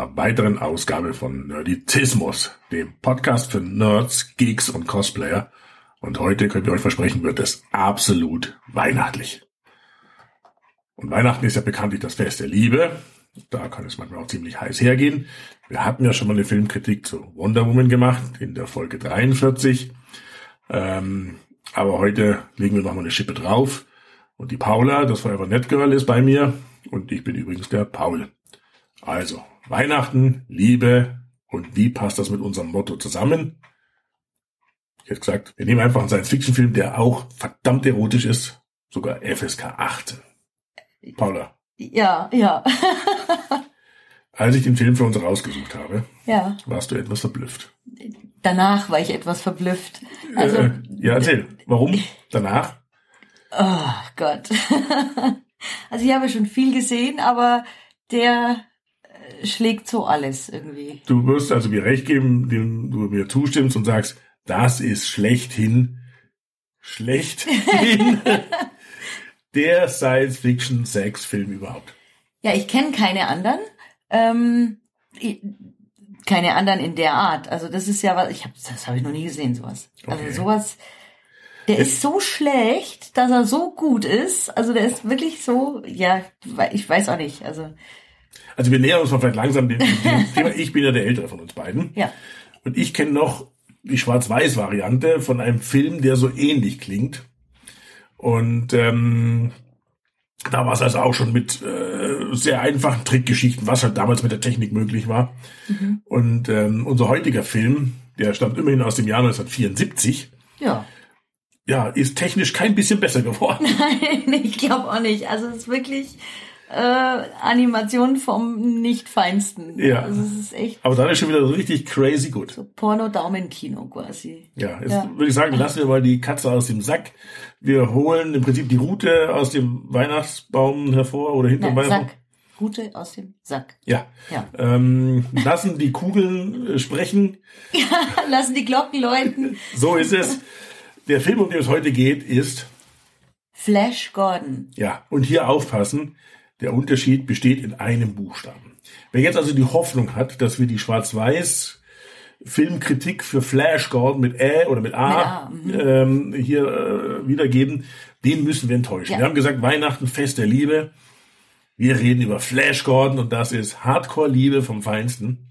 einer weiteren Ausgabe von Nerdizismus, dem Podcast für Nerds, Geeks und Cosplayer. Und heute könnt ihr euch versprechen, wird es absolut weihnachtlich. Und Weihnachten ist ja bekanntlich das Fest der Liebe. Da kann es manchmal auch ziemlich heiß hergehen. Wir hatten ja schon mal eine Filmkritik zu Wonder Woman gemacht in der Folge 43. Ähm, aber heute legen wir nochmal eine Schippe drauf. Und die Paula, das Forever Net Girl, ist bei mir. Und ich bin übrigens der Paul. Also, Weihnachten, Liebe und wie passt das mit unserem Motto zusammen? Ich hätte gesagt, wir nehmen einfach einen Science-Fiction-Film, der auch verdammt erotisch ist, sogar FSK 18. Paula. Ja, ja. Als ich den Film für uns rausgesucht habe, ja. warst du etwas verblüfft. Danach war ich etwas verblüfft. Also, äh, ja, erzähl. Warum? Danach? Oh Gott. Also ich habe schon viel gesehen, aber der schlägt so alles irgendwie. Du wirst also mir recht geben, dem du mir zustimmst und sagst, das ist schlechthin, schlechthin der Science-Fiction-Sex-Film überhaupt. Ja, ich kenne keine anderen. Ähm, ich, keine anderen in der Art. Also das ist ja was, ich habe das habe ich noch nie gesehen sowas. Also Okay. sowas der ist so schlecht, dass er so gut ist. Also der ist wirklich so, ja, ich weiß auch nicht. Also Also wir nähern uns mal vielleicht langsam dem, dem Thema. Ich bin ja der Ältere von uns beiden. ja, Und ich kenne noch die Schwarz-Weiß-Variante von einem Film, der so ähnlich klingt. Und ähm, da war es also auch schon mit äh, sehr einfachen Trickgeschichten, was halt damals mit der Technik möglich war. Und ähm, unser heutiger Film, der stammt immerhin aus dem Jahr 1974, ja. ja, ist technisch kein bisschen besser geworden. Nein, ich glaube auch nicht. Also es ist wirklich äh, Animation vom nicht feinsten. Ja. Also es ist echt Aber dann ist schon wieder so richtig crazy gut. so Porno-Daumenkino quasi. Ja, jetzt Ja. würde ich sagen, lassen wir mal die Katze aus dem Sack. Wir holen im Prinzip die Rute aus dem Weihnachtsbaum hervor oder hinter dem Weihnachtsbaum. Sack. Gute aus dem Sack. Ja. Ja. Ähm, lassen die Kugeln äh, sprechen. Lassen die Glocken läuten. So ist es. Der Film, um den es heute geht, ist, Flash Gordon. ja, und hier aufpassen, der Unterschied besteht in einem Buchstaben. Wer jetzt also die Hoffnung hat, dass wir die Schwarz-Weiß Filmkritik für Flash Gordon mit Ä oder mit A, Mit A, ähm, hier äh, wiedergeben, den müssen wir enttäuschen. Ja. Wir haben gesagt, Weihnachten, Fest der Liebe. Wir reden über Flash Gordon und das ist Hardcore-Liebe vom Feinsten.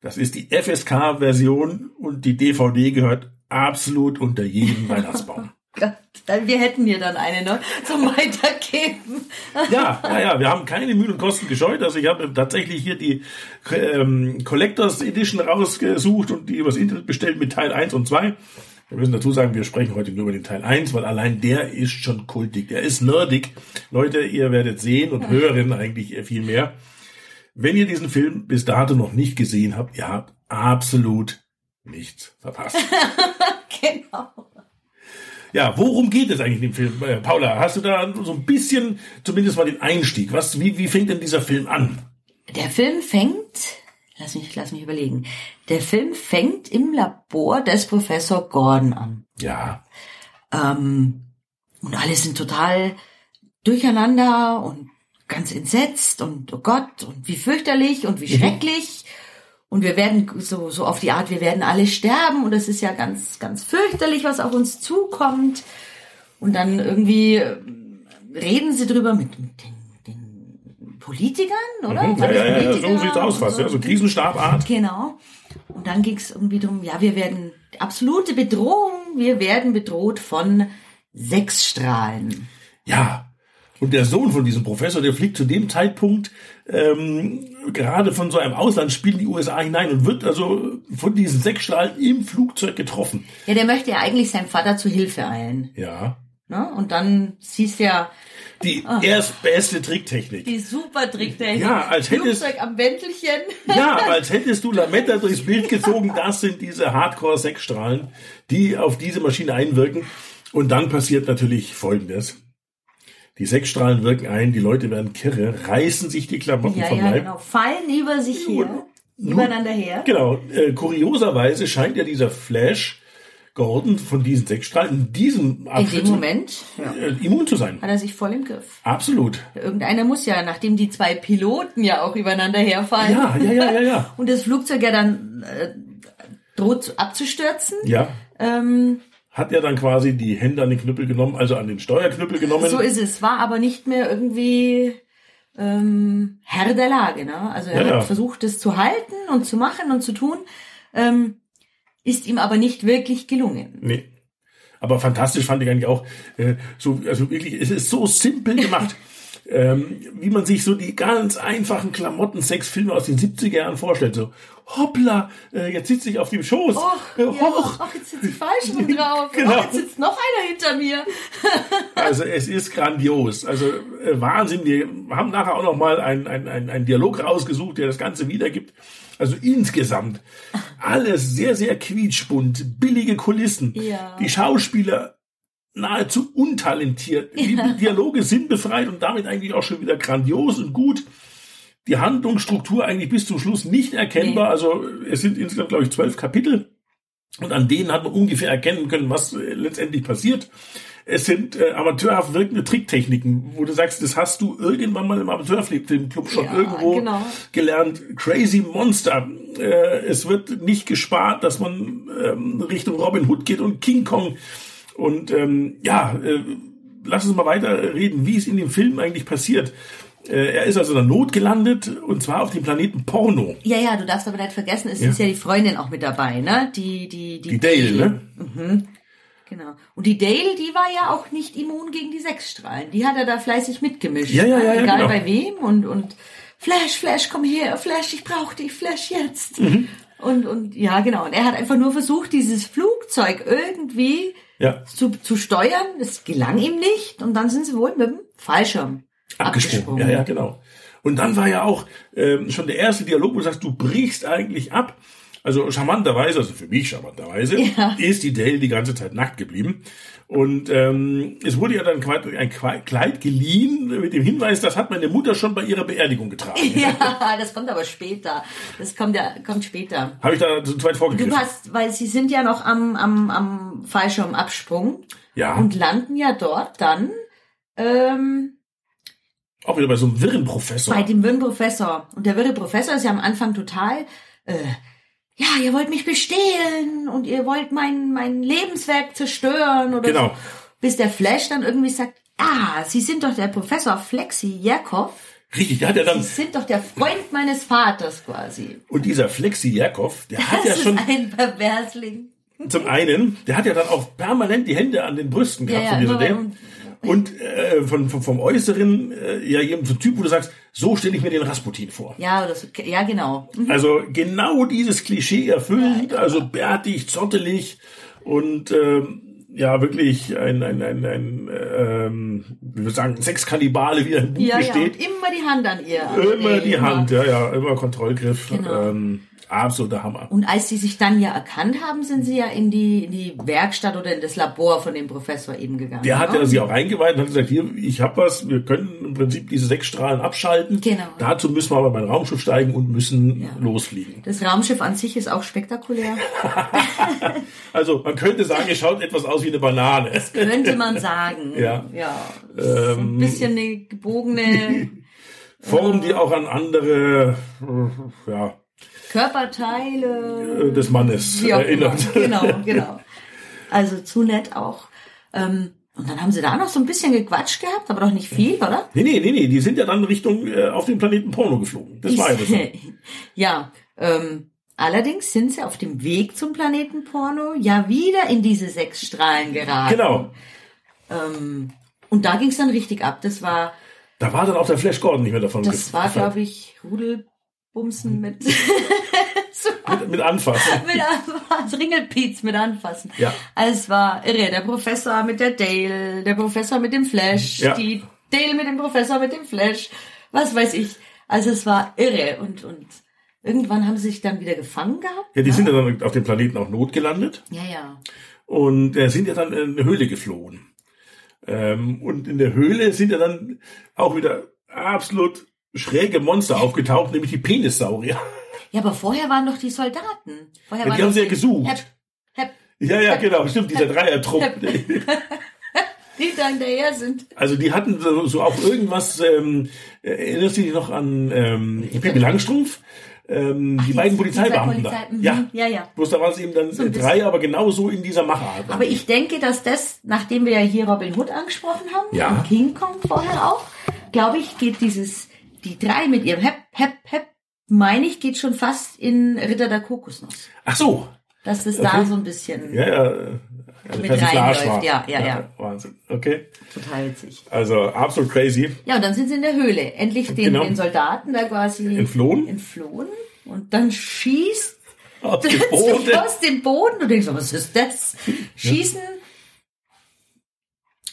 Das ist die FSK-Version und die DVD gehört absolut unter jeden Weihnachtsbaum. Wir hätten hier dann eine noch zum Weitergeben. Ja, ja, ja, wir haben keine Mühen und Kosten gescheut. Also ich habe tatsächlich hier die ähm, Collectors Edition rausgesucht und die übers Internet bestellt mit Teil 1 und 2. Wir müssen dazu sagen, wir sprechen heute nur über den Teil 1, weil allein der ist schon kultig. Der ist nerdig. Leute, ihr werdet sehen und hören eigentlich viel mehr. Wenn ihr diesen Film bis dato noch nicht gesehen habt, ihr habt absolut nichts verpasst. genau. Ja, worum geht es eigentlich in dem Film? Äh, Paula, hast du da so ein bisschen, zumindest mal den Einstieg? Was, wie, wie fängt denn dieser Film an? Der Film fängt, lass mich, lass mich überlegen. Der Film fängt im Labor des Professor Gordon an. Ja, Ähm, und alle sind total durcheinander und ganz entsetzt und oh Gott und wie fürchterlich und wie schrecklich. Und wir werden so, so auf die Art, wir werden alle sterben und es ist ja ganz, ganz fürchterlich, was auf uns zukommt. Und dann irgendwie äh, reden sie drüber mit, mit den, Politikern, oder? Mhm. ja, ja, ja, so Politiker sieht's aus fast, so? ja, so Krisenstabart. Genau. Und dann ging es irgendwie darum, ja, wir werden absolute Bedrohung, wir werden bedroht von Sechsstrahlen. Ja. Und der Sohn von diesem Professor, der fliegt zu dem Zeitpunkt ähm, gerade von so einem Auslandsspiel in die USA hinein und wird also von diesen Sechsstrahlen im Flugzeug getroffen. Ja, der möchte ja eigentlich seinem Vater zu Hilfe eilen. Ja. Ne? Und dann siehst du ja Die erst beste Tricktechnik. die super Tricktechnik. Ja, als hättest- Flugzeug am Wäntelchen. Ja, als hättest du Lametta durchs Bild gezogen. Das sind diese Hardcore-Sechsstrahlen, die auf diese Maschine einwirken. Und dann passiert natürlich Folgendes. Die Sechsstrahlen wirken ein, die Leute werden kirre, reißen sich die Klamotten Ja, vom ja, Leib. genau. Fallen über sich her. Nun- Übereinander her. Genau. Äh, kurioserweise scheint ja dieser Flash Gordon von diesen Sechsstrahlen in diesem In dem Moment ja, äh, immun zu sein. hat er sich voll im Griff. Absolut. Irgendeiner muss ja, nachdem die zwei Piloten ja auch übereinander herfallen. Ja, ja, ja, ja, ja. Und das Flugzeug ja dann äh, droht abzustürzen. Ja. Ähm, Hat er dann quasi die Hände an den Knüppel genommen, also an den Steuerknüppel genommen. so ist es. War aber nicht mehr irgendwie ähm, Herr der Lage. Ne? Also er Ja, hat ja. versucht, es zu halten und zu machen und zu tun. Ähm, ist ihm aber nicht wirklich gelungen. Nee. Aber fantastisch fand ich eigentlich auch, äh, so, also wirklich, es ist so simpel gemacht. ähm, wie man sich so die ganz einfachen Klamotten-Sex-Filme aus den 70er Jahren vorstellt. So, hoppla, äh, jetzt sitze ich auf dem Schoß. Och, äh, ja, ach, jetzt sitzt die falsch rum drauf. Genau. Ach, jetzt sitzt noch einer hinter mir. Also es ist grandios. Also äh, Wahnsinn. Wir haben nachher auch noch mal einen ein, ein, Dialog rausgesucht, der das Ganze wiedergibt. Also insgesamt alles sehr, sehr quietschbunt, billige Kulissen. Ja. Die Schauspieler nahezu untalentiert. Die Dialoge sind befreit und damit eigentlich auch schon wieder grandios und gut. Die Handlungsstruktur eigentlich bis zum Schluss nicht erkennbar. Nee. Also es sind insgesamt, glaube ich, zwölf Kapitel. Und an denen hat man ungefähr erkennen können, was äh, letztendlich passiert. Es sind äh, amateurhaft wirkende Tricktechniken, wo du sagst, das hast du irgendwann mal im Amateurfilmclub schon Ja, irgendwo genau. gelernt. Crazy Monster. Äh, es wird nicht gespart, dass man ähm, Richtung Robin Hood geht und King Kong. Und ähm, ja, äh, lass uns mal weiter reden, wie es in dem Film eigentlich passiert. Äh, er ist also in der Not gelandet und zwar auf dem Planeten Porno. Ja, ja, du darfst aber nicht vergessen, es Ja. ist ja die Freundin auch mit dabei, ne? Die, die, Die Dale, ne? Genau. Und die Dale, die war ja auch nicht immun gegen die Sechsstrahlen. Die hat er da fleißig mitgemischt. Ja, ja, ja, ja, Egal genau. bei wem und, und Flash, Flash, komm her, Flash, ich brauch dich, Flash jetzt. Mhm. Und, und ja, genau. Und er hat einfach nur versucht, dieses Flugzeug irgendwie Ja, zu, zu steuern. Das gelang ihm nicht. Und dann sind sie wohl mit dem Fallschirm abgesprungen. Ja, ja, genau. Und dann war ja auch ähm, schon der erste Dialog, wo du sagst, du brichst eigentlich ab. Also charmanterweise, also für mich charmanterweise, Ja. ist die Dale die ganze Zeit nackt geblieben. Und ähm, es wurde ja dann quasi ein Kleid geliehen mit dem Hinweis, das hat meine Mutter schon bei ihrer Beerdigung getragen. Ja, das kommt aber später. Das kommt ja, kommt später. Habe ich da zu zweit vorgegriffen? Du hast, weil sie sind ja noch am, am, am Fallschirmabsprung ja, und landen ja dort dann ähm, auch wieder bei so einem wirren Professor. bei dem wirren Professor. Und der wirre Professor ist ja am Anfang total, äh, ja, ihr wollt mich bestehlen und ihr wollt mein, mein Lebenswerk zerstören oder Genau. so. Bis der Flash dann irgendwie sagt, ah, Sie sind doch der Professor Flexi Jakov. Richtig, der hat ja dann, Sie sind doch der Freund meines Vaters quasi. und dieser Flexi Jakov, der hat Das ja ist schon ein Perversling. Zum einen, der hat ja dann auch permanent die Hände an den Brüsten gehabt Ja, von ja, dieser immer Dame. Und äh, von, von, vom Äußeren, äh, ja, eben so ein Typ, wo du sagst, so stelle ich mir den Rasputin vor. Ja, so, ja, genau. Also genau dieses Klischee erfüllt, also bärtig, zottelig und ähm, ja, wirklich ein, ein, ein, ein ähm, wie wir sagen, Sexkannibale, wie er im Buch Ja, ja, steht. und immer die Hand an ihr. Immer Nee, die Hand, ja, ja, immer Kontrollgriff. Genau. Ähm, absoluter Hammer. Und als sie sich dann ja erkannt haben, sind sie ja in die, in die Werkstatt oder in das Labor von dem Professor eben gegangen. Der hat ne? ja sie auch eingeweiht und hat gesagt, hier, ich habe was, wir können im Prinzip diese sechs Strahlen abschalten. Genau. Dazu müssen wir aber mein Raumschiff steigen und müssen Ja. losfliegen. Das Raumschiff an sich ist auch spektakulär. Also man könnte sagen, es schaut etwas aus wie eine Banane. Könnte man sagen. Ja. Ja. So ein bisschen eine gebogene Form, die auch an andere äh, ja, Körperteile. äh, des Mannes erinnert. Genau, genau. Also zu nett auch. Ähm, und dann haben sie da noch so ein bisschen gequatscht gehabt, aber doch nicht viel, oder? Nee, nee, nee, nee, die sind ja dann Richtung äh, auf den Planeten Porno geflogen. Das war ja das. ja, ähm, allerdings sind sie auf dem Weg zum Planeten Porno ja wieder in diese sechs Strahlen geraten. Genau. Ähm, und da ging es dann richtig ab. Das war, Da war dann auch der Flash Gordon nicht mehr davon. das war, glaube ich, Rudelbumsen mit, mit, mit Anfassen. mit Anfassen, Ringelpiez mit anfassen. Ja. Also es war irre. Der Professor mit der Dale, der Professor mit dem Flash, Ja. die Dale mit dem Professor mit dem Flash, was weiß ich. Also es war irre und, und irgendwann haben sie sich dann wieder gefangen gehabt. Ja, die sind ja dann auf dem Planeten auch notgelandet. Ja, ja. und äh, sind ja dann in eine Höhle geflohen. Ähm, und in der Höhle sind ja dann auch wieder absolut schräge Monster aufgetaucht, nämlich die Penissaurier. Ja, aber vorher waren doch die Soldaten. Vorher Ja, die haben sie ja gesucht. Hep, hep, Ja, ja, genau, stimmt, dieser Dreiertrupp. die da hinterher sind. Also die hatten so, so auch irgendwas, ähm, erinnerst du dich noch an ähm, Pippi Langstrumpf? Ähm, die beiden die zwei Polizeibeamten da. Polizei- mhm, Ja, ja, ja. Bloß da waren es eben dann So drei, aber genauso in dieser Machart. Aber ich denke, dass das, nachdem wir ja hier Robin Hood angesprochen haben Ja. und King Kong vorher auch, glaube ich, geht dieses, die drei mit ihrem Hep, Hep, Hep, meine ich, geht schon fast in Ritter der Kokosnuss. Ach so, Dass das da Okay. so ein bisschen ja, ja. Eine Mit reinläuft, ja, ja, ja. Wahnsinn. Okay. total witzig. Also absolut crazy. Ja, und dann sind sie in der Höhle. Endlich den, Genau. den Soldaten da quasi Entflohen. entflohen. Und dann schießt Aus dem Boden. aus dem Boden. Du denkst, was ist das? Schießen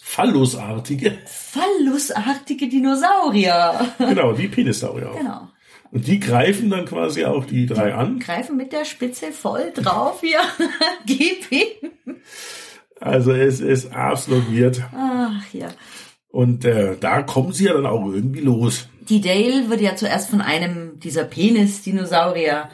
Phallusartige. phallusartige Dinosaurier. Genau, die Penissaurier auch. Genau. Und die greifen dann quasi auch die drei an. Greifen mit der Spitze voll drauf hier. Gib ihm. Also es ist absolut weird. Ach ja. Und äh, da kommen sie ja dann auch irgendwie los. Die Dale wird ja zuerst von einem dieser Penis-Dinosaurier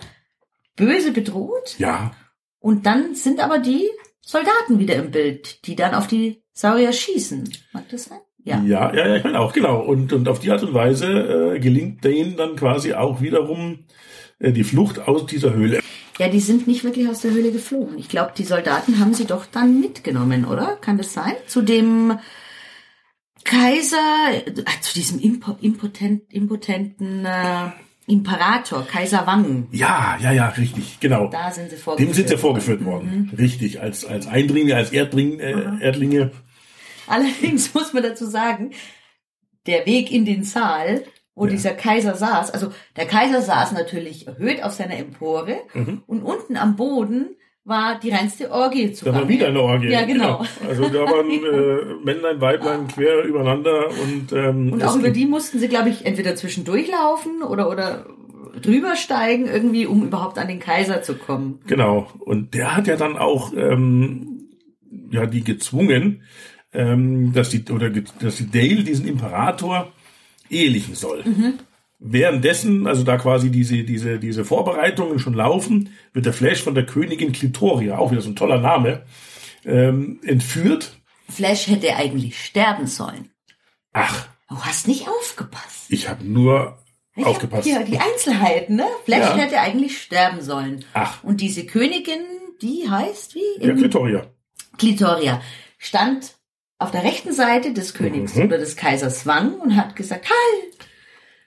böse bedroht. Ja, Und dann sind aber die Soldaten wieder im Bild, die dann auf die Saurier schießen. Mag das sein? Ja. ja, ja, ja, ich meine auch, genau. Und, und auf die Art und Weise äh, gelingt denen dann quasi auch wiederum äh, die Flucht aus dieser Höhle. Ja, die sind nicht wirklich aus der Höhle geflogen. Ich glaube, die Soldaten haben sie doch dann mitgenommen, oder? Kann das sein? Zu dem Kaiser, äh, zu diesem impo impotent, impotenten äh, Imperator, Kaiser Wang. Ja, ja, ja, richtig, genau. Da sind sie vorgeführt. Dem sind sie vorgeführt worden. Richtig, als, als Eindringlinge, als Erdring, äh, Erdlinge. Allerdings muss man dazu sagen, der Weg in den Saal, wo Ja. dieser Kaiser saß, also der Kaiser saß natürlich erhöht auf seiner Empore Mhm. und unten am Boden war die reinste Orgie zu Da war wieder eine Orgie. Ja, genau. Also da waren äh, Männlein, Weiblein quer übereinander und, ähm, Und auch über die mussten sie, glaube ich, entweder zwischendurch laufen oder, oder drüber steigen, irgendwie, um überhaupt an den Kaiser zu kommen. Genau. Und der hat ja dann auch ähm, ja die gezwungen, ähm, dass die oder dass die Dale diesen Imperator ehelichen soll. Währenddessen, also da quasi diese diese diese Vorbereitungen schon laufen, wird der Flash von der Königin Clitoria, auch wieder so ein toller Name, ähm, entführt. Flash hätte eigentlich sterben sollen. Ach, Du hast nicht aufgepasst. ich habe nur Ich aufgepasst. Hab hier die Einzelheiten, ne? Flash Ja. hätte eigentlich sterben sollen. Ach, Und diese Königin, die heißt wie? ja, Clitoria. Clitoria. Stand auf der rechten Seite des Königs Mhm. oder des Kaisers Wang und hat gesagt, halt!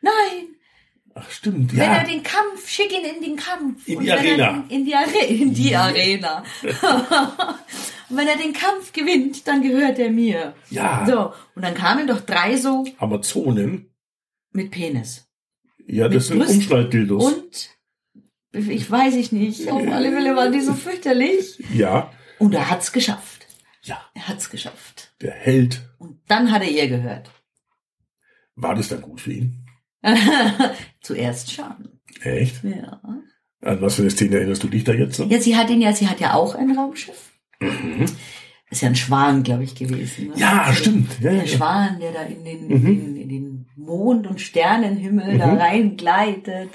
Nein! Ach, stimmt, Wenn ja. er den Kampf, schick ihn in den Kampf. In die wenn Arena. Er, in die, Are in die Arena. und wenn er den Kampf gewinnt, dann gehört er mir. Ja, So, und dann kamen doch drei so Amazonen. mit Penis. Ja, das sind Brust Umschnalldildos. Und, ich weiß ich nicht, auf alle Fälle waren die so fürchterlich. Ja, Und er hat's geschafft. Ja, Er hat's geschafft. der Held. Und dann hat er ihr gehört. War das dann gut für ihn? Zuerst schon. Echt? Ja. An was für eine Szene erinnerst du dich da jetzt? So? Ja, sie hat ihn ja, sie hat ja auch ein Raumschiff. Ist ja ein Schwan, glaube ich, gewesen. ne? Ja, Also stimmt. Ja, Der ja. Schwan, der da in den, in den, in den Mond- und Sternenhimmel da Mhm. reingleitet.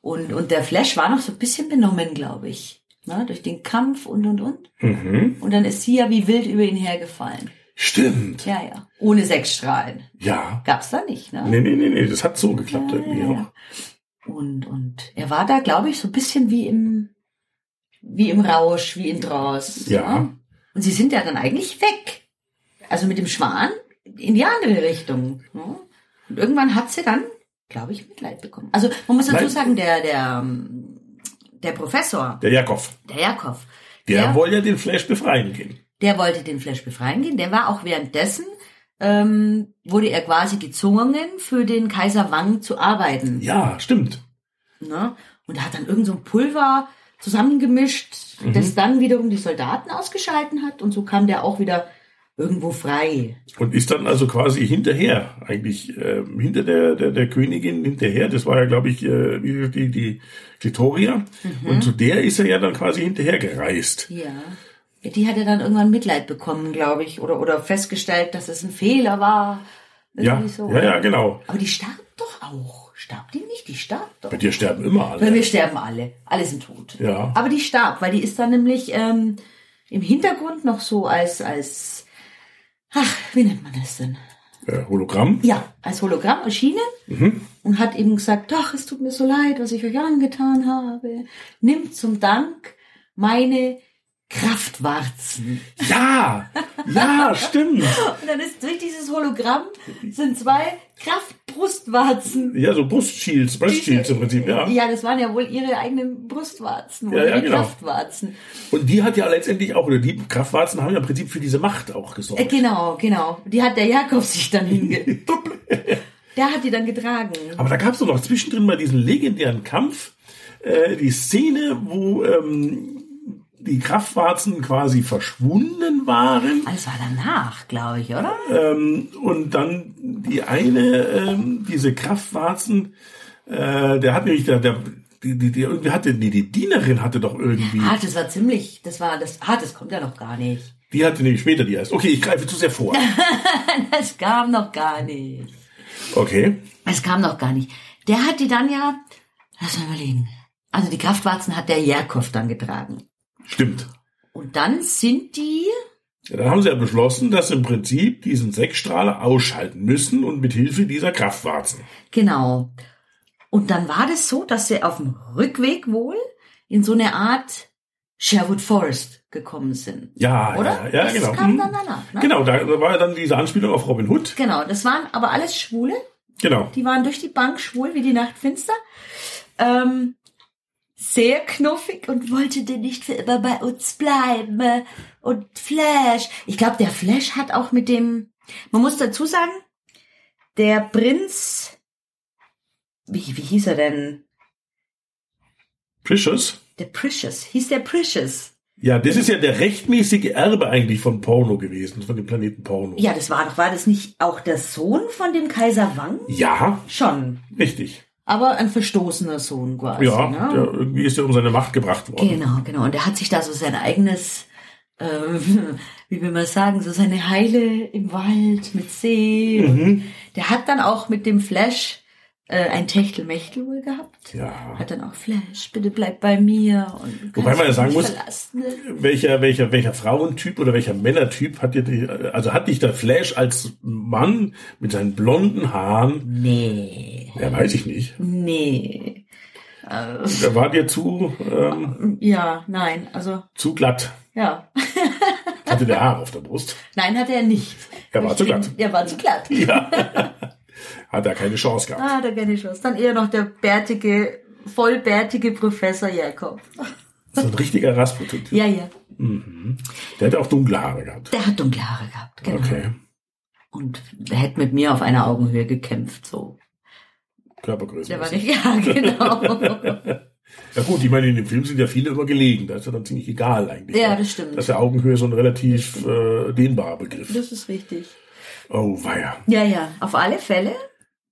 Und, und der Flash war noch so ein bisschen benommen, glaube ich. Ne? Durch den Kampf und, und, und. Mhm. Und dann ist sie ja wie wild über ihn hergefallen. Stimmt. Ja, ja. Ohne Sexstrahlen. Ja. Gab's da nicht, ne? Nee, nee, nee, nee, das hat so geklappt Ja, irgendwie ja, auch. Und, und er war da, glaube ich, so ein bisschen wie im, wie im Rausch, wie in Trance. Ja. ne? Und sie sind ja dann eigentlich weg. Also mit dem Schwan in die andere Richtung. Ne? Und irgendwann hat sie dann, glaube ich, Mitleid bekommen. Also man muss dazu sagen, der, der, der Professor, Der Jakov, der Jakov, der Ja. wollte ja den Flash befreien gehen. der wollte den Flash befreien gehen. Der war auch währenddessen, ähm, wurde er quasi gezwungen, für den Kaiser Wang zu arbeiten. Ja, stimmt. Ne? Und er hat dann irgend so ein Pulver zusammengemischt, Mhm. das dann wiederum die Soldaten ausgeschalten hat. Und so kam der auch wieder irgendwo frei. Und ist dann also quasi hinterher, eigentlich ähm, hinter der, der, der Königin hinterher. Das war ja, glaube ich, äh, die, die Clitoria. Mhm. Und zu der ist er ja dann quasi hinterher gereist. Ja. Die hat er dann irgendwann Mitleid bekommen, glaube ich, oder, oder festgestellt, dass es ein Fehler war. Ja, so. ja, ja, genau. Aber die starb doch auch. Starb die nicht? Die starb doch. Bei dir sterben immer alle. wir sterben alle. Alle sind tot. Ja. Aber die starb, weil die ist dann nämlich ähm, im Hintergrund noch so als, als, ach, wie nennt man das denn? Äh, Hologramm. Ja, als Hologramm erschienen und hat eben gesagt, ach, es tut mir so leid, was ich euch angetan habe. Nimmt zum Dank meine Kraftwarzen. Ja, ja, stimmt. Und dann ist durch dieses Hologramm sind zwei Kraftbrustwarzen. Ja, so Brustshields, Brustshields im Prinzip, ja. Ja, das waren ja wohl ihre eigenen Brustwarzen, Ja, oder ja, die genau. Kraftwarzen. Und die hat ja letztendlich auch, oder die Kraftwarzen haben ja im Prinzip für diese Macht auch Äh, gesorgt. genau, genau. Die hat der Jakob sich dann hinge... der hat die dann getragen. Aber da gab es doch noch zwischendrin mal diesen legendären Kampf, äh, die Szene, wo ähm, die Kraftwarzen quasi verschwunden waren Alles war danach, glaube ich, oder? ähm, und dann die eine, ähm, diese Kraftwarzen, äh, der hat nämlich, der, der die, die, die irgendwie hatte, nee, die Dienerin hatte doch irgendwie, Ah, das war ziemlich, das war, das, ah, das kommt ja noch gar nicht. die hatte nämlich später die erst. Okay, ich greife zu sehr vor. Das kam noch gar nicht. Okay. Es kam noch gar nicht. Der hat die dann ja, lass mal überlegen. Also die Kraftwarzen hat der Jerkov dann getragen. Stimmt. Und dann sind die, Ja, dann haben sie ja beschlossen, dass sie im Prinzip diesen Sechsstrahler ausschalten müssen und mit Hilfe dieser Kraftwarzen. genau. Und dann war das so, dass sie auf dem Rückweg wohl in so eine Art Sherwood Forest gekommen sind. Ja, Oder? ja, ja das genau. kam Mhm. dann danach. Ne? Genau, da da war ja dann diese Anspielung auf Robin Hood. Genau, das waren aber alles Schwule. Genau. Die waren durch die Bank schwul wie die Nacht finster. Ähm, sehr knuffig und wollte denn nicht für immer bei uns bleiben. Und Flash. Ich glaube, der Flash hat auch mit dem, man muss dazu sagen, der Prinz, wie, wie hieß er denn? Precious. Der Precious. Hieß der Precious. Ja, das ist ja der rechtmäßige Erbe eigentlich von Porno gewesen, von dem Planeten Porno. Ja, das war doch, war das nicht auch der Sohn von dem Kaiser Wang? Ja, Schon. richtig. Aber ein verstoßener Sohn quasi. Ja, ne? der, irgendwie ist er um seine Macht gebracht worden. Genau, genau. Und er hat sich da so sein eigenes, ähm, wie will man sagen, so seine Heile im Wald mit See. Mhm. Der hat dann auch mit dem Flash äh, ein Techtelmechtel wohl gehabt. Ja. Hat dann auch Flash, bitte bleib bei mir. Und Wobei man ja sagen muss, verlassen. Welcher, welcher, welcher Frauentyp oder welcher Männertyp hat dir die, also hat dich der Flash als Mann mit seinen blonden Haaren, Nee, ja, weiß ich nicht, nee. Äh, der war dir zu, ähm, ja, nein, also, zu glatt. ja. Hatte der Haare auf der Brust. Nein, hat er nicht. Er war Ich zu glatt. Er war zu glatt. Hat er keine Chance gehabt. Ah, da kenne ich was. Dann eher noch der bärtige, vollbärtige Professor Jakob. So ein richtiger Rasputin. Ja, ja. Der hat auch dunkle Haare gehabt. Der hat dunkle Haare gehabt, genau. Okay. Und der hätte mit mir auf einer Augenhöhe gekämpft, so. Körpergröße. Der war nicht, ja, genau. Ja gut, ich meine, in dem Film sind ja viele immer gelegen. Da ist ja dann ziemlich egal eigentlich. Ja, das stimmt. Das ist ja Augenhöhe so ein relativ äh, dehnbarer Begriff. Das ist richtig. Oh, weia. Ja, ja, auf alle Fälle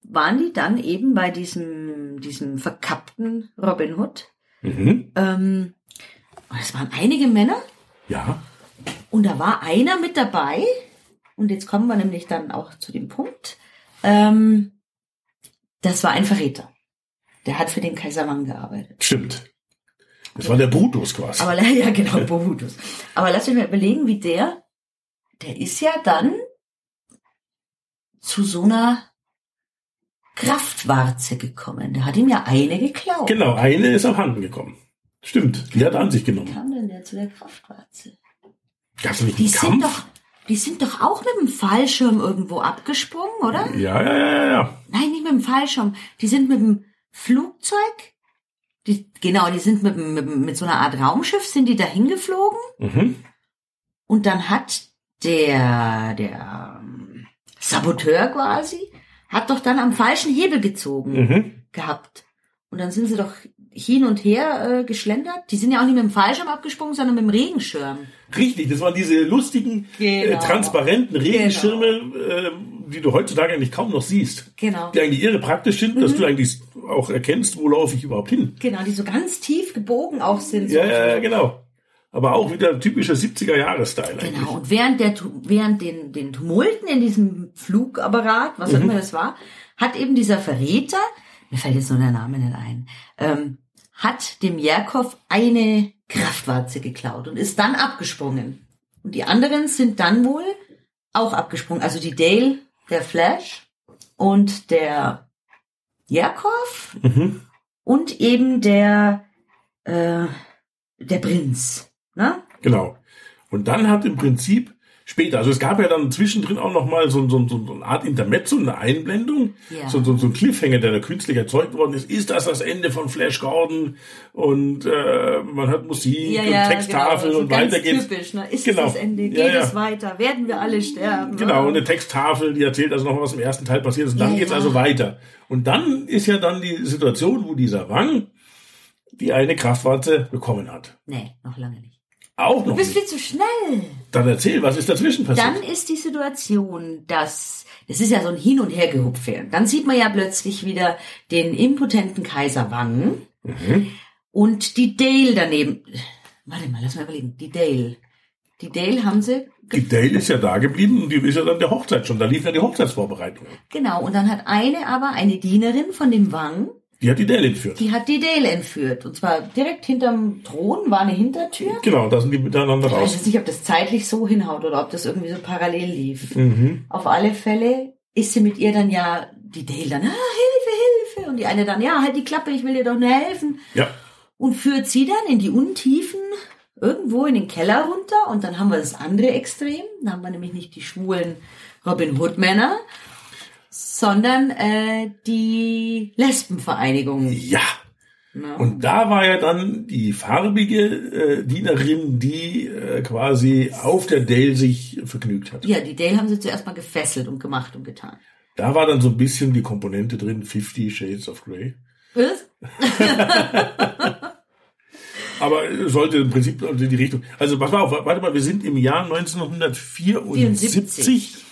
waren die dann eben bei diesem, diesem verkappten Robin Hood. Mhm. Ähm, es waren einige Männer Ja. und da war einer mit dabei. Und jetzt kommen wir nämlich dann auch zu dem Punkt. Ähm, das war ein Verräter. Der hat für den Kaiser Wang gearbeitet. Stimmt. Das war der Brutus quasi. Aber ja, genau, Bohutus. Aber lass mich mal überlegen, wie der, der ist ja dann zu so einer Kraftwarze gekommen. Der hat ihm ja eine geklaut. genau, eine ist abhanden gekommen. Stimmt, die hat an sich Wie genommen. kam denn der zu der Kraftwarze? Gab's nicht Die sind doch, die sind doch auch mit dem Fallschirm irgendwo abgesprungen, oder? Ja, ja, ja, ja. Nein, nicht mit dem Fallschirm. Die sind mit dem Flugzeug. Die, genau, die sind mit, mit, mit so einer Art Raumschiff sind die dahin geflogen. Mhm. Und dann hat der, der Saboteur quasi, hat doch dann am falschen Hebel gezogen Mhm. gehabt. Und dann sind sie doch hin und her äh, geschlendert. Die sind ja auch nicht mit dem Fallschirm abgesprungen, sondern mit dem Regenschirm. Richtig, das waren diese lustigen, äh, Genau. transparenten Regenschirme, äh, die du heutzutage eigentlich kaum noch siehst. Genau. Die eigentlich irre praktisch sind, Mhm. dass du eigentlich auch erkennst, wo laufe ich überhaupt hin. Genau, die so ganz tief gebogen auch sind. Ja, so. ja, ja, genau. Aber auch wieder typischer 70er-Jahre-Style eigentlich. Genau, und während der während den, den Tumulten in diesem Flugapparat, was auch immer das war, hat eben dieser Verräter, mir fällt jetzt nur der Name nicht ein, ähm, hat dem Jerkov eine Kraftwarze geklaut und ist dann abgesprungen. Und die anderen sind dann wohl auch abgesprungen. Also die Dale, der Flash und der Jakov Mhm. und eben der, äh, der Prinz. Ne? Genau. Und dann hat im Prinzip später, also es gab ja dann zwischendrin auch noch mal so, so, so, so eine Art Intermezzo, eine Einblendung, Ja. so, so, so ein Cliffhanger, der da künstlich erzeugt worden ist. Ist das das Ende von Flash Gordon? Und äh, man hat Musik und Texttafel genau. und weiter geht's. typisch. Ne? Ist Genau. das Ende? Ja, Geht ja. es weiter? Werden wir alle sterben? Genau, und Ne? eine Texttafel, die erzählt also noch, was im ersten Teil passiert ist. Und dann Ja, geht's ja. also weiter. Und dann ist ja dann die Situation, wo dieser Wang die eine Kraftwarze bekommen hat. Nee, noch lange nicht. Auch Du noch bist nicht. viel zu schnell. Dann erzähl, was ist dazwischen passiert? Dann ist die Situation, dass das ist ja so ein Hin- und Hergehupfe. Dann sieht man ja plötzlich wieder den impotenten Kaiser Wang Mhm. und die Dale daneben. Warte mal, lass mal überlegen. Die Dale. Die Dale haben sie Die Dale ist ja da geblieben und die ist ja dann der Hochzeit schon. Da lief ja die Hochzeitsvorbereitung. genau. Und dann hat eine aber eine Dienerin von dem Wang, Die hat die Dale entführt. die hat die Dale entführt. Und zwar direkt hinterm Thron war eine Hintertür. Genau, da sind die miteinander Ich weiß raus. jetzt nicht, ob das zeitlich so hinhaut oder ob das irgendwie so parallel lief. Mhm. Auf alle Fälle ist sie mit ihr dann ja, die Dale dann, ah, Hilfe, Hilfe. Und die eine dann, ja, halt die Klappe, ich will dir doch nur helfen. Ja, Und führt sie dann in die Untiefen, irgendwo in den Keller runter. Und dann haben wir das andere Extrem. Da haben wir nämlich nicht die schwulen Robin Hood Männer, sondern äh, die Lesbenvereinigung. ja. Ne? Und da war ja dann die farbige äh, Dienerin, die äh, quasi auf der Dale sich vergnügt hat. ja, die Dale haben sie zuerst mal gefesselt und gemacht und getan. Da war dann so ein bisschen die Komponente drin, 50 Shades of Grey. Was? Aber äh, sollte im Prinzip also die Richtung. Also pass mal auf, warte mal, wir sind im Jahr 1974. 74.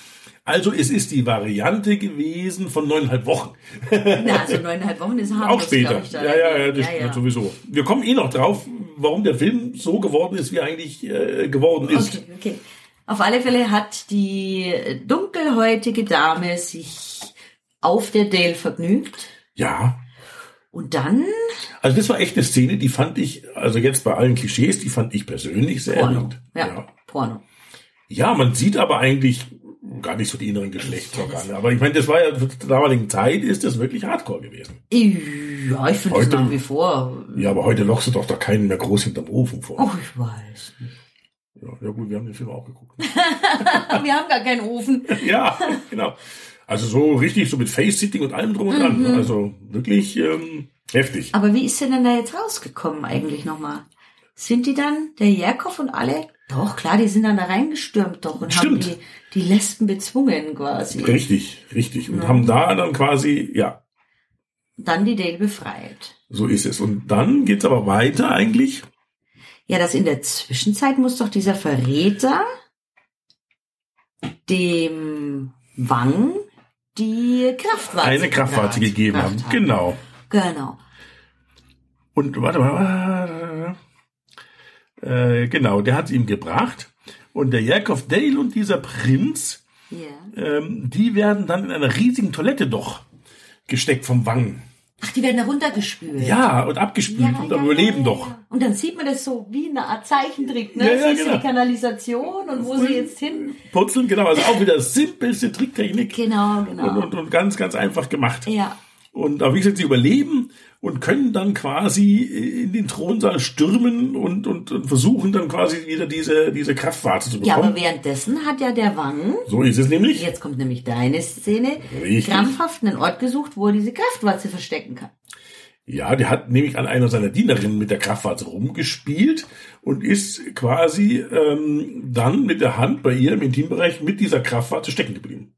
Also es ist die Variante gewesen von neuneinhalb Wochen. Na, also neuneinhalb Wochen ist Auch harmlos, später. ich. Ja, ja, ja, das ja, ja. sowieso. Wir kommen eh noch drauf, warum der Film so geworden ist, wie er eigentlich äh, geworden ist. Okay, okay. Auf alle Fälle hat die dunkelhäutige Dame sich auf der Dale vergnügt. Ja. Und dann Also das war echt eine Szene, die fand ich, also jetzt bei allen Klischees, die fand ich persönlich sehr Porno. Ja, ja. Porno. Ja, man sieht aber eigentlich gar nicht so die inneren Geschlechtsorgane. Aber ich meine, das war ja zur damaligen Zeit ist das wirklich Hardcore gewesen. Ja, ich finde es Heute- nach wie vor. Ja, aber heute lockst du doch da keinen mehr groß hinterm Ofen vor. Oh, ich weiß nicht. Ja, ja gut, wir haben den Film auch geguckt. Wir haben gar keinen Ofen. ja, genau. Also so richtig so mit Face-Sitting und allem drum und dran. Mhm. Also wirklich ähm, heftig. Aber wie ist sie denn da jetzt rausgekommen eigentlich nochmal? Sind die dann, der Jakov und alle? Doch, klar, die sind dann da reingestürmt doch und Stimmt. haben die, die Lesben bezwungen quasi. Richtig, richtig. Und haben da dann quasi, ja, Dann die Dale befreit. so ist es. Und dann geht's aber weiter eigentlich. Ja, das in der Zwischenzeit muss doch dieser Verräter dem Wang die Kraftwarze Eine Kraftwarze gebracht- gegeben haben. gebracht Genau. Genau. Und warte mal. Äh, genau, der hat ihm gebracht. Und der Jakov Dale und dieser Prinz, Ja. ähm, die werden dann in einer riesigen Toilette doch gesteckt vom Wang. Ach, die werden da runtergespült. Ja, und abgespült und überleben doch. ja. Und dann sieht man das so wie eine Art Zeichentrick, ne? Ja, ja, Siehst du genau. die Kanalisation und wo sie jetzt hin. Purzeln, genau, also auch wieder simpelste Tricktechnik. Genau, genau. Und, und, und ganz, ganz einfach gemacht. ja. Und aber wie gesagt, sie überleben und können dann quasi in den Thronsaal stürmen und, und, und versuchen dann quasi wieder diese, diese Kraftwarze zu Ja, bekommen. aber währenddessen hat ja der Wang, so ist es nämlich. jetzt kommt nämlich deine Szene, Richtig. krampfhaft einen Ort gesucht, wo er diese Kraftwarze verstecken kann. Ja, der hat nämlich an einer seiner Dienerinnen mit der Kraftwarze rumgespielt und ist quasi ähm, dann mit der Hand bei ihr im Intimbereich mit dieser Kraftwarze stecken geblieben.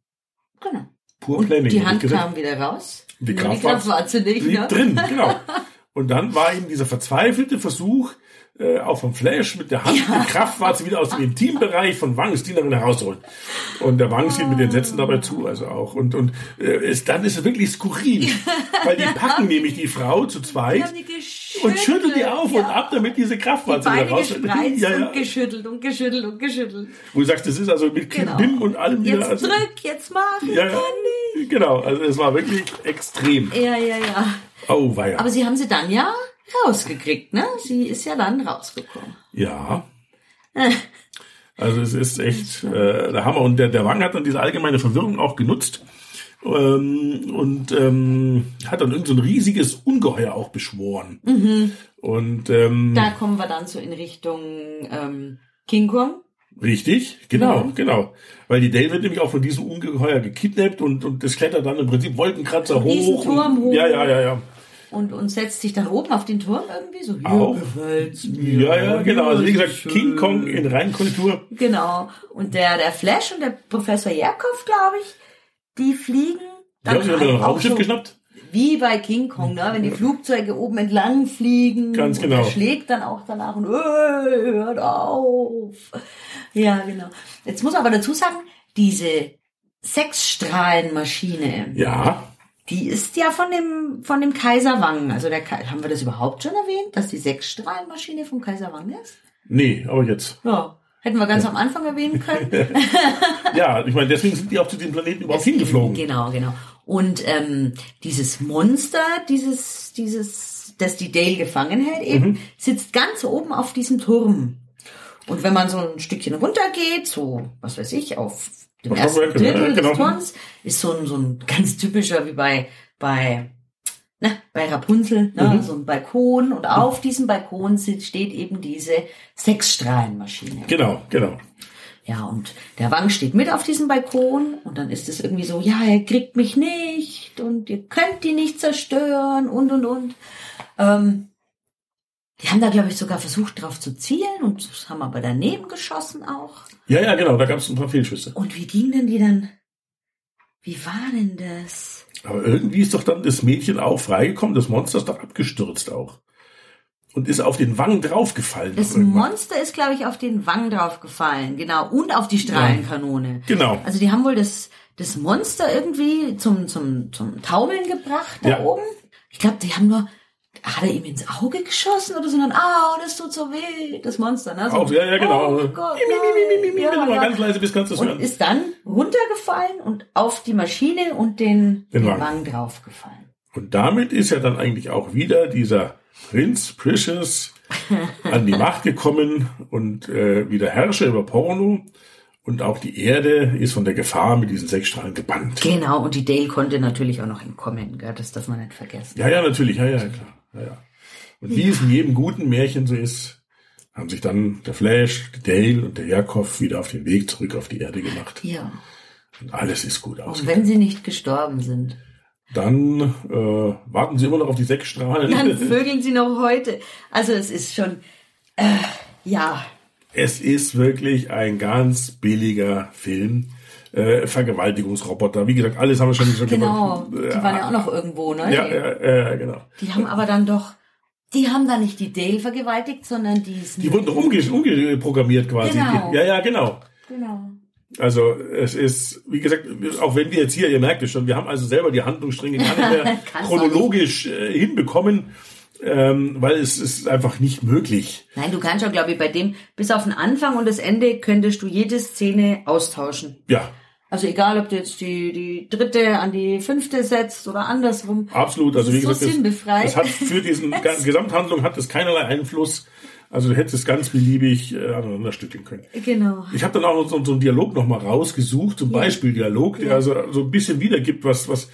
Genau. Pur Und Planning. die Hand kam wieder raus. Die Nur die Kraftwarze Kraftwarze nicht, blieb ne? drin, genau. Und dann war eben dieser verzweifelte Versuch, äh, auch vom Flash mit der Hand die Kraftwarze wieder aus dem Intimbereich von Wangs Dienerin herauszuholen. Und der Wang sieht mit den Sätzen dabei zu, also auch. Und, und äh, es, dann ist es wirklich skurril, weil die packen nämlich die Frau zu zweit und schütteln die auf ja. und ab, damit diese Die Kraftwarze wieder raus. Ja, ja. und geschüttelt und geschüttelt und geschüttelt. Wo du sagst, das ist also mit Genau. Bim und allem wieder. Jetzt Also, drück, jetzt mach, ich ja, ja, kann nicht. genau, also es war wirklich extrem. Ja, ja, ja. Oh, weia. Aber sie haben sie dann ja rausgekriegt, ne? Sie ist ja dann rausgekommen. Ja. Also es ist echt äh, der Hammer. Und der, der Wang hat dann diese allgemeine Verwirrung auch genutzt ähm, und ähm, hat dann irgend so ein riesiges Ungeheuer auch beschworen. Und ähm, Da kommen wir dann so in Richtung ähm, King Kong. Richtig, genau, Ja. genau. Weil die Dale wird nämlich auch von diesem Ungeheuer gekidnappt und, und das klettert dann im Prinzip Wolkenkratzer hoch. Turm hoch. Ja, ja, ja, ja. Und, und setzt sich dann oben auf den Turm irgendwie so. Auch. mir. Ja, ja, genau. Also wie gesagt, schön. King Kong in Reinkultur. Genau. Und der, der Flash und der Professor Jerkov, glaube ich, die fliegen. Die haben sich dann wieder ein Raumschiff so geschnappt. Wie bei King Kong, ne? wenn die Flugzeuge oben entlang fliegen. Ganz Und genau. er schlägt dann auch danach und "Ey, hört auf. Ja, genau. Jetzt muss man aber dazu sagen, diese Sechsstrahlenmaschine, Ja, die ist ja von dem, von dem Kaiser Wang. Also der, haben wir das überhaupt schon erwähnt, dass die Sechsstrahlenmaschine vom Kaiser Wang ist? nee, aber jetzt. Ja. Hätten wir ganz am Anfang erwähnen können. Ja, ich meine, deswegen sind die auch zu diesem Planeten überhaupt hingeflogen. Genau, genau. Und ähm, dieses Monster, dieses, dieses, das die Dale gefangen hält, eben, Mhm. sitzt ganz oben auf diesem Turm. Und wenn man so ein Stückchen runtergeht, so, was weiß ich, auf dem Auf ersten Stockwerk, ja, Drittel genau. des Turms, ist so ein, so ein ganz typischer, wie bei, bei, na, bei Rapunzel, ne, Mhm. so ein Balkon. Und auf diesem Balkon steht eben diese Sechsstrahlenmaschine. Genau, genau. Ja, und der Wang steht mit auf diesem Balkon und dann ist es irgendwie so, ja, er kriegt mich nicht und ihr könnt die nicht zerstören und und und. Ähm, die haben da, glaube ich, sogar versucht, drauf zu zielen und haben aber daneben geschossen auch. Ja, ja, genau, da gab es ein paar Fehlschüsse. Und wie ging denn die dann? Wie war denn das? Aber irgendwie ist doch dann das Mädchen auch freigekommen, das Monster ist doch abgestürzt auch. Und ist auf den Wangen draufgefallen. Das. Monster ist, glaube ich, auf den Wang draufgefallen, genau, und auf die Strahlenkanone. Genau. Also die haben wohl das, das Monster irgendwie zum, zum, zum Taumeln gebracht da Ja. oben. Ich glaube, die haben nur, hat er ihm ins Auge geschossen oder so, und dann, ah, das tut so weh, das Monster, ne? So, Auch, ja, ja, genau. Oh Gott, Mi, mi, mi, nein. Wenn du mal Ja, ganz ja. leise bist, kannst du es Und hören. ist dann runtergefallen und auf die Maschine und den, Den den, Wang. Wang draufgefallen. Und damit ist ja dann eigentlich auch wieder dieser Prinz Precious an die Macht gekommen und äh, wieder Herrscher über Porno. Und auch die Erde ist von der Gefahr mit diesen Sechsstrahlen gebannt. Genau, und die Dale konnte natürlich auch noch entkommen, gell? das darf man nicht vergessen. Ja, ja, natürlich, ja, ja, klar. Ja, ja. Und wie es in jedem guten Märchen so ist, haben sich dann der Flash, der Dale und der Jakob wieder auf den Weg zurück auf die Erde gemacht. Ja, Und alles ist gut auch ausgegangen. wenn sie nicht gestorben sind. Dann äh, warten sie immer noch auf die Sechsstrahlen. Dann vögeln sie noch heute. Also es ist schon, äh, ja, Es ist wirklich ein ganz billiger Film. Äh, Vergewaltigungsroboter. Wie gesagt, alles haben wir schon, schon genau. Die waren ja auch noch irgendwo, ne? Ja, ja, ja, genau. die haben aber dann doch, die haben dann nicht die Dale vergewaltigt, sondern die ist Die wurden doch umge umgeprogrammiert quasi. Genau. Ja, ja, genau. Genau. Also es ist, wie gesagt, auch wenn wir jetzt hier, ihr merkt es schon, wir haben also selber die Handlungsstränge gar nicht mehr chronologisch äh, hinbekommen, ähm, weil es ist einfach nicht möglich. Nein, du kannst schon, glaube ich, bei dem, bis auf den Anfang und das Ende könntest du jede Szene austauschen. Ja, Also egal, ob du jetzt die, die dritte an die fünfte setzt oder andersrum. absolut. Also wie so gesagt, das, das hat für diesen Gesamthandlung hat es keinerlei Einfluss. Also du hättest es ganz beliebig äh, aneinander stückeln können. Genau. Ich habe dann auch so, so einen Dialog nochmal rausgesucht, zum Beispieldialog, der also so ein bisschen wiedergibt, was, was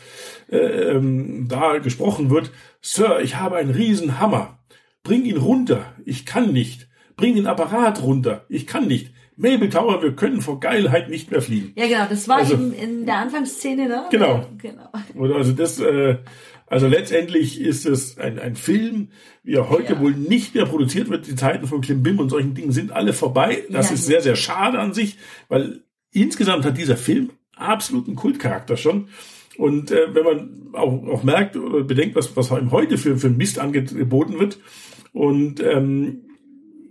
äh, ähm, da gesprochen wird. Sir, ich habe einen riesen Hammer. Bring ihn runter. Ich kann nicht. Bring den Apparat runter. Ich kann nicht. Mabel Tower, wir können vor Geilheit nicht mehr fliegen. Ja, genau, das war Also- eben in der Anfangsszene, ne? Genau. Genau. Also das, äh, also letztendlich ist es ein, ein Film, wie er heute Ja. wohl nicht mehr produziert wird. Die Zeiten von Klimbim und solchen Dingen sind alle vorbei. Das Ja, ist sehr, sehr schade an sich, weil insgesamt hat dieser Film absoluten Kultcharakter schon. Und äh, wenn man auch, auch merkt oder bedenkt, was, was ihm heute für, für Mist angeboten wird. Und ähm,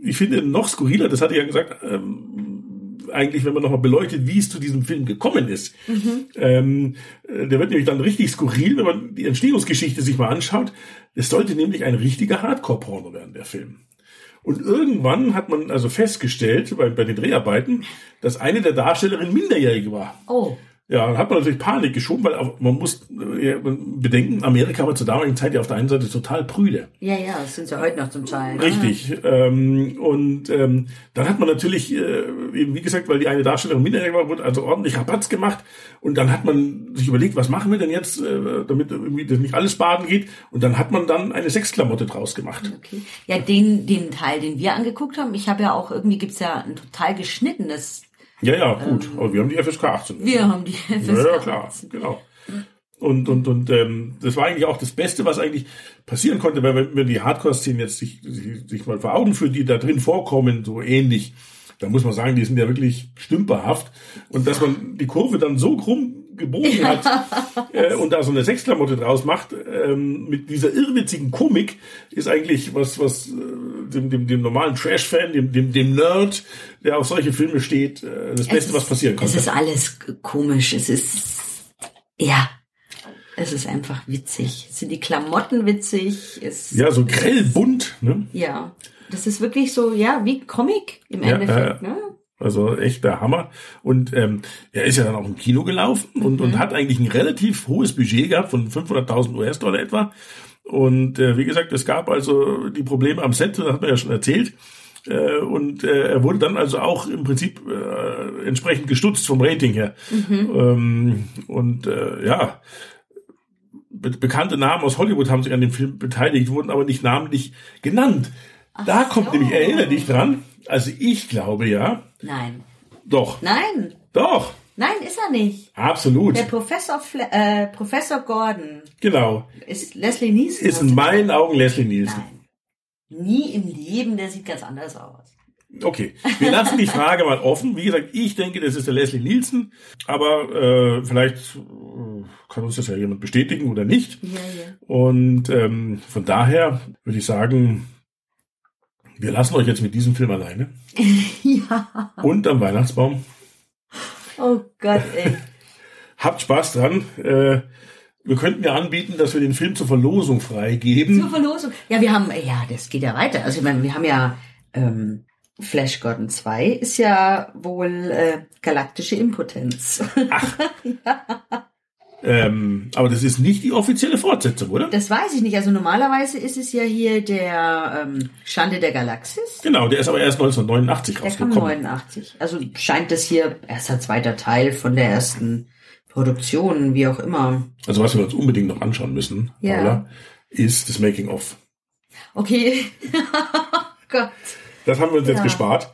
ich finde noch skurriler, das hatte ich ja gesagt, ähm, eigentlich, wenn man nochmal beleuchtet, wie es zu diesem Film gekommen ist. Ähm, äh, der wird nämlich dann richtig skurril, wenn man die Entstehungsgeschichte sich mal anschaut. Es sollte nämlich ein richtiger Hardcore-Porno werden, der Film. Und irgendwann hat man also festgestellt, bei, bei den Dreharbeiten, dass eine der Darstellerinnen minderjährig war. Oh. Ja, dann hat man natürlich Panik geschoben, weil man muss äh, bedenken, Amerika war zur damaligen Zeit ja auf der einen Seite total prüde. Ja, ja, das sind sie heute noch zum Teil. Richtig. Ähm, und ähm, dann hat man natürlich, äh, eben wie gesagt, weil die eine Darstellerin minderjährig war, wurde also ordentlich Rabatz gemacht. Und dann hat man sich überlegt, was machen wir denn jetzt, äh, damit irgendwie das nicht alles baden geht. Und dann hat man dann eine Sexklamotte draus gemacht. Okay. Ja, den, den Teil, den wir angeguckt haben, ich habe ja auch, irgendwie gibt's ja ein total geschnittenes, Ja, ja, gut. Aber wir haben die FSK 18. wir haben die Ja, ja, klar, genau. Und, und, und ähm, das war eigentlich auch das Beste, was eigentlich passieren konnte, weil wenn man die Hardcore-Szenen jetzt sich, sich, sich mal vor Augen führt, die da drin vorkommen, so ähnlich, da muss man sagen, die sind ja wirklich stümperhaft. Und dass man die Kurve dann so krumm gebogen hat äh, und da so eine Sexklamotte draus macht, ähm, mit dieser irrwitzigen Komik, ist eigentlich was, was äh, dem, dem, dem normalen Trash-Fan, dem, dem, dem Nerd, der auf solche Filme steht, äh, das Beste, was passieren Es konnte. ist alles komisch, es ist, ja, es ist einfach witzig. Es sind die Klamotten witzig, es, Ja, so grell bunt, ne? ja. Das ist wirklich so, ja, wie Comic im Ja, Endeffekt, äh, ne? Also echt der Hammer. Und ähm, er ist ja dann auch im Kino gelaufen und, und hat eigentlich ein relativ hohes Budget gehabt von 500.000 US-Dollar etwa. Und äh, wie gesagt, es gab also die Probleme am Set, das hat man ja schon erzählt. Äh, und äh, er wurde dann also auch im Prinzip äh, entsprechend gestutzt vom Rating her. Ähm, und äh, ja, be bekannte Namen aus Hollywood haben sich an dem Film beteiligt, wurden aber nicht namentlich genannt. da kommt so. nämlich, erinnere dich dran, also ich glaube ja, Nein. doch, Nein, doch, nein, ist er nicht. absolut, Der Professor, Fle äh, Professor Gordon genau, ist Leslie Nielsen. ist in meinen Augen Leslie Nielsen. Nein. Nie im Leben, der sieht ganz anders aus. Okay, wir lassen die Frage mal offen. Wie gesagt, ich denke, das ist der Leslie Nielsen, aber äh, vielleicht äh, kann uns das ja jemand bestätigen oder nicht. Ja, ja. Und ähm, von daher würde ich sagen, wir lassen euch jetzt mit diesem Film alleine. Ja. Und am Weihnachtsbaum. Oh Gott, ey. Habt Spaß dran. Äh, wir könnten ja anbieten, dass wir den Film zur Verlosung freigeben. Zur Verlosung. Ja, wir haben, ja, das geht ja weiter. Also ich meine, wir haben ja ähm, Flash Gordon 2 ist ja wohl äh, galaktische Impotenz. Ähm, aber das ist nicht die offizielle Fortsetzung, oder? Das weiß ich nicht. Also normalerweise ist es ja hier der ähm, Schande der Galaxis. Genau, der ist aber erst 1989 Der kam rausgekommen. 89. Also scheint das hier erster, zweiter Teil von der ersten Produktion, wie auch immer. Also was wir uns unbedingt noch anschauen müssen, Ja. Paula, ist das Making of. Okay. Gott. Das haben wir uns jetzt Ja. gespart.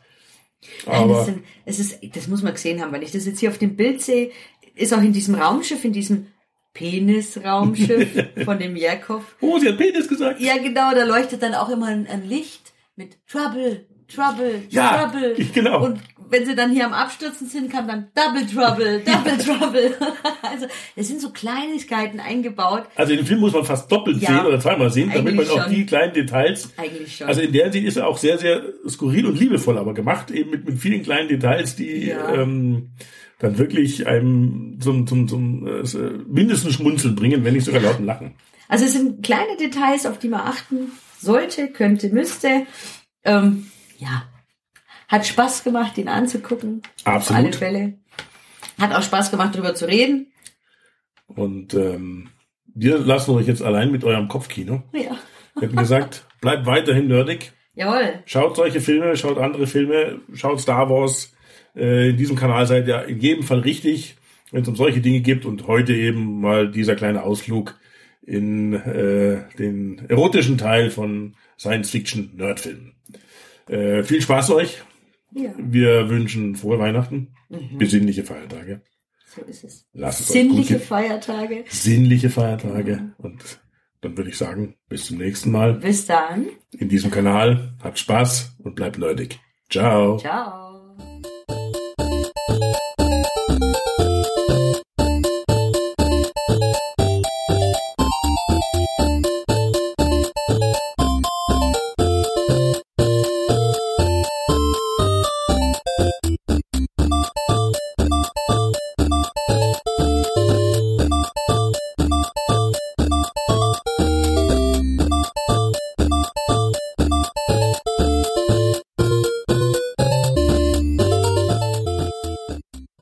Nein, Aber das, sind, es ist, das muss man gesehen haben, weil ich das jetzt hier auf dem Bild sehe, ist auch in diesem Raumschiff, in diesem Penis-Raumschiff von dem Jakov. oh, sie hat Penis gesagt. Ja, genau, da leuchtet dann auch immer ein, ein Licht mit Trouble, Trouble, Ja, Trouble. genau. Und wenn sie dann hier am Abstürzen sind, kam dann Double Trouble, Double Trouble. also, es sind so Kleinigkeiten eingebaut. Also den Film muss man fast doppelt Ja. sehen oder zweimal sehen, damit man Eigentlich auch schon. die kleinen Details. Eigentlich schon. Also in der Hinsicht ist er auch sehr, sehr skurril und liebevoll aber gemacht, eben mit, mit vielen kleinen Details, die Ja. ähm, dann wirklich einem zum, zum, zum äh, mindestens Schmunzeln bringen, wenn nicht sogar lauten Lachen. Also es sind kleine Details, auf die man achten sollte, könnte, müsste. Ähm, ja, hat Spaß gemacht, ihn anzugucken. Auf alle Absolut. Fälle. Hat auch Spaß gemacht, darüber zu reden. Und ähm, wir lassen euch jetzt allein mit eurem Kopfkino. Ja. Wir hätten gesagt, bleibt weiterhin nerdig. Jawohl. Schaut solche Filme, schaut andere Filme, schaut Star Wars. Äh, in diesem Kanal seid ihr in jedem Fall richtig, wenn es um solche Dinge geht. Und heute eben mal dieser kleine Ausflug in äh, den erotischen Teil von Science-Fiction-Nerdfilmen. Äh, viel Spaß euch. Ja, Wir wünschen frohe Weihnachten, Mhm. besinnliche Feiertage. so ist es. Lasst es euch gut Sinnliche. Feiertage. Sinnliche Feiertage. Und dann würde ich sagen, bis zum nächsten Mal Bis dann. in diesem Kanal. Habt Spaß und bleibt nerdig. Ciao. Ciao.